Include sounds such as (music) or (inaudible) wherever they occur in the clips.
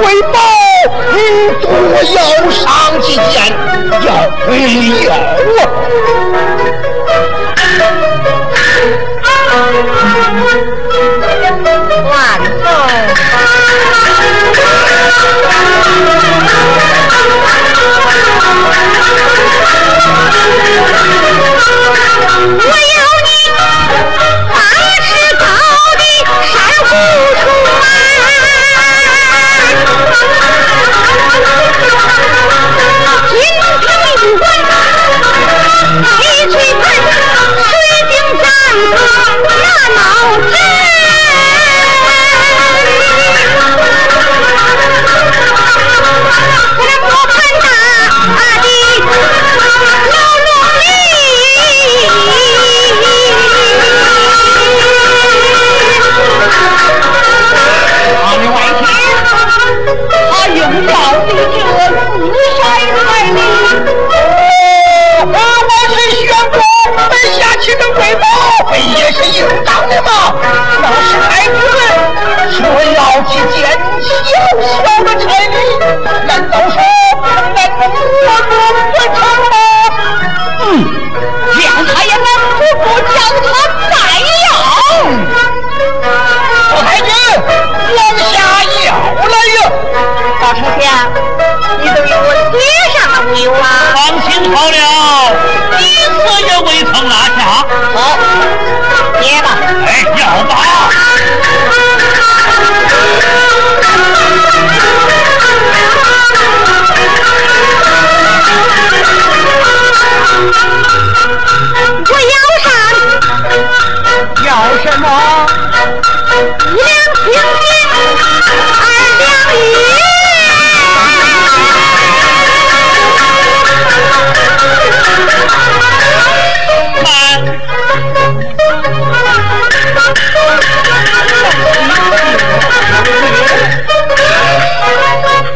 回报，你多要上几件，要哎要啊！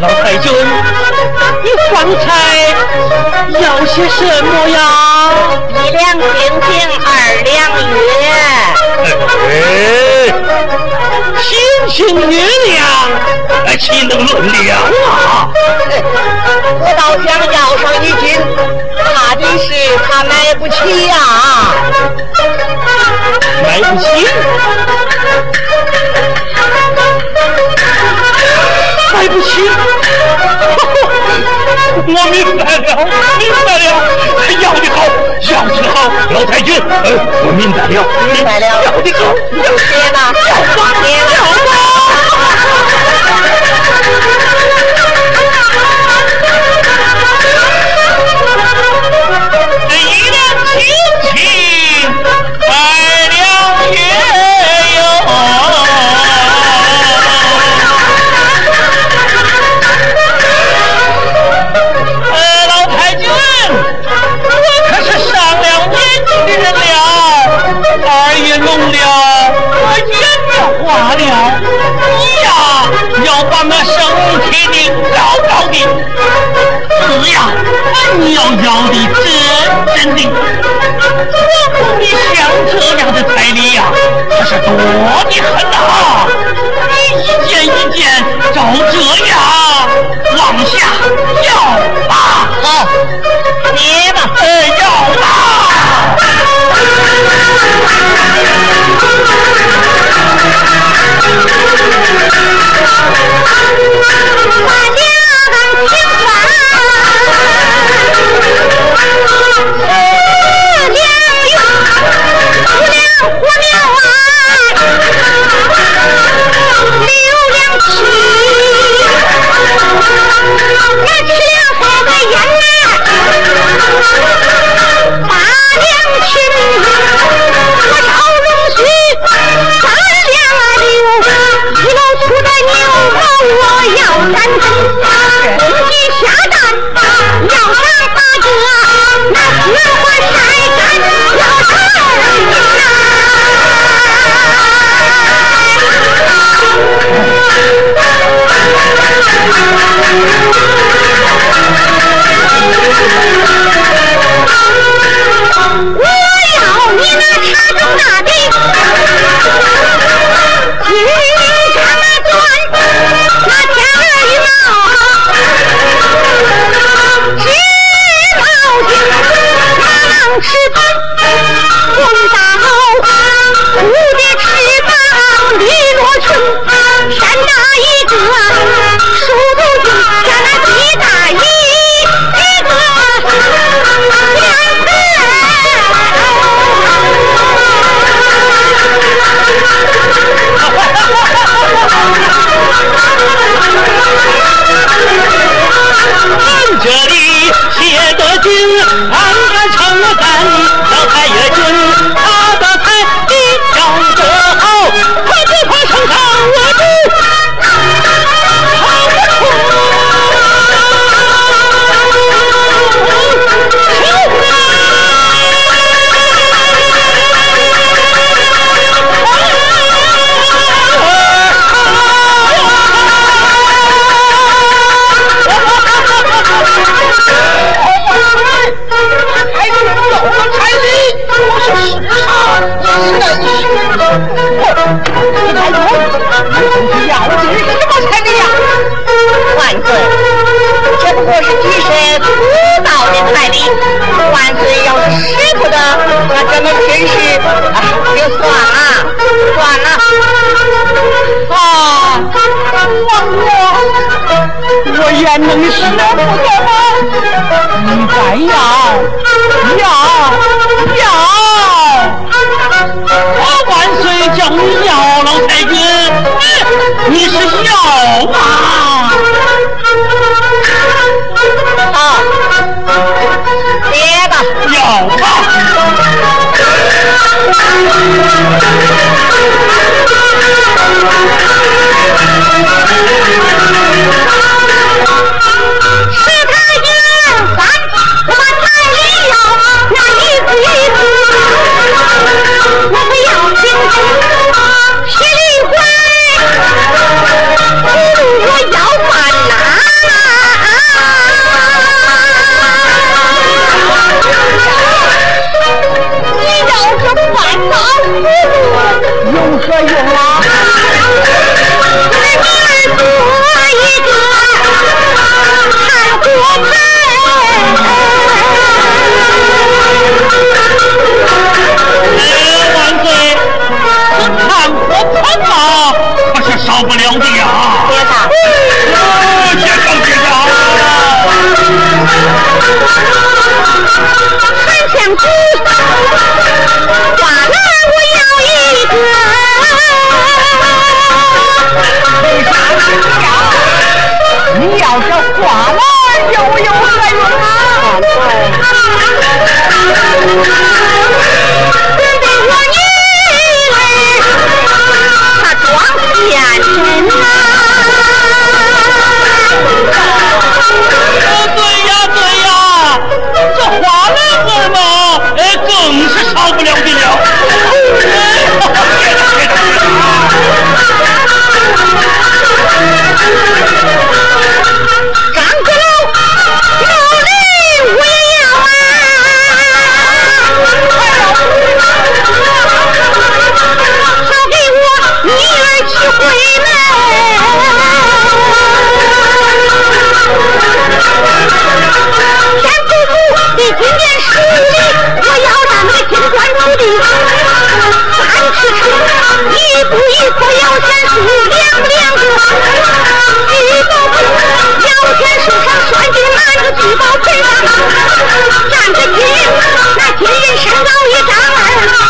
老太君，你方才要些什么呀？一两金银，二两月。哎，星星月亮，哎，岂能论量啊？我倒想要上一斤，怕的是他买不起呀。买不起？来不起？(laughs) 我明白了，明白了，要的好，要的好，老太君，呃，我明白了，明白了，要的好，要写吧，要你要要的真真的，你像这样的彩礼呀，可是多的很呐，你一件一件照这样往下要吧。好，接吧，哎，要吧。你舍不得吗？你再要，要，要！我万岁叫你要老太君，你是要吗？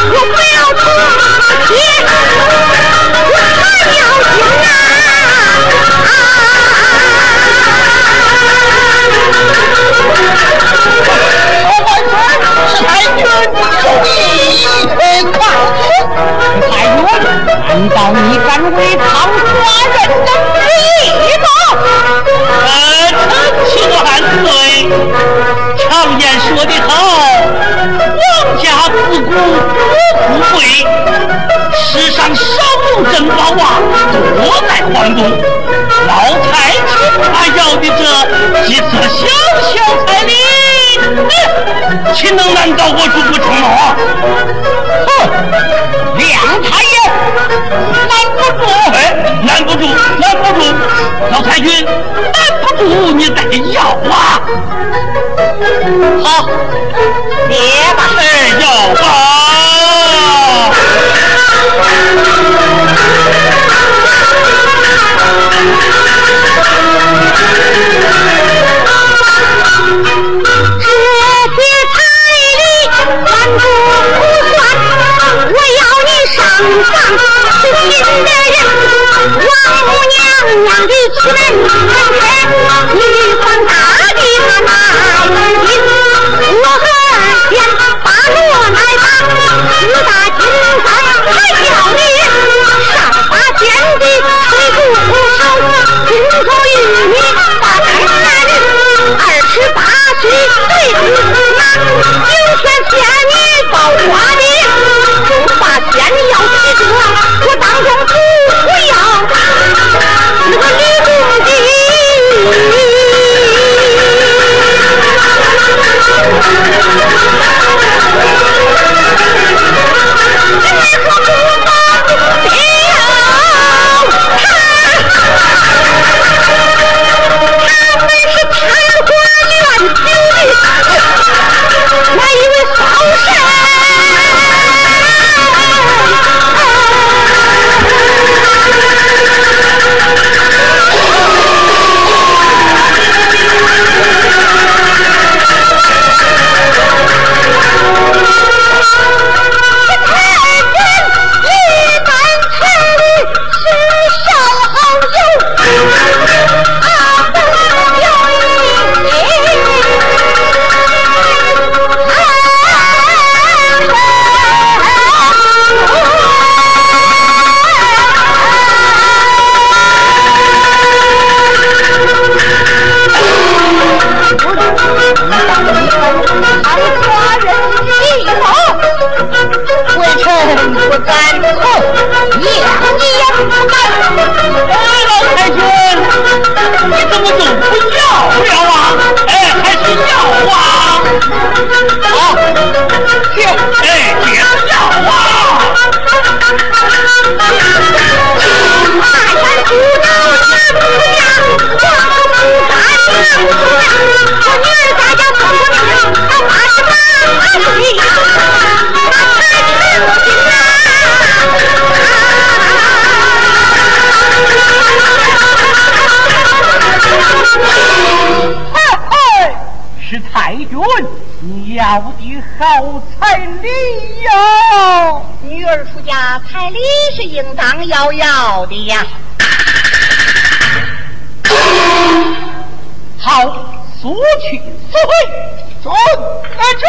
Look (laughs) 岂能难倒我主公成龙哼两台也拦不住。哎拦不住。拦不住。老太君拦不住你再要啊好别把这是应当要要的呀。好速去速回准而去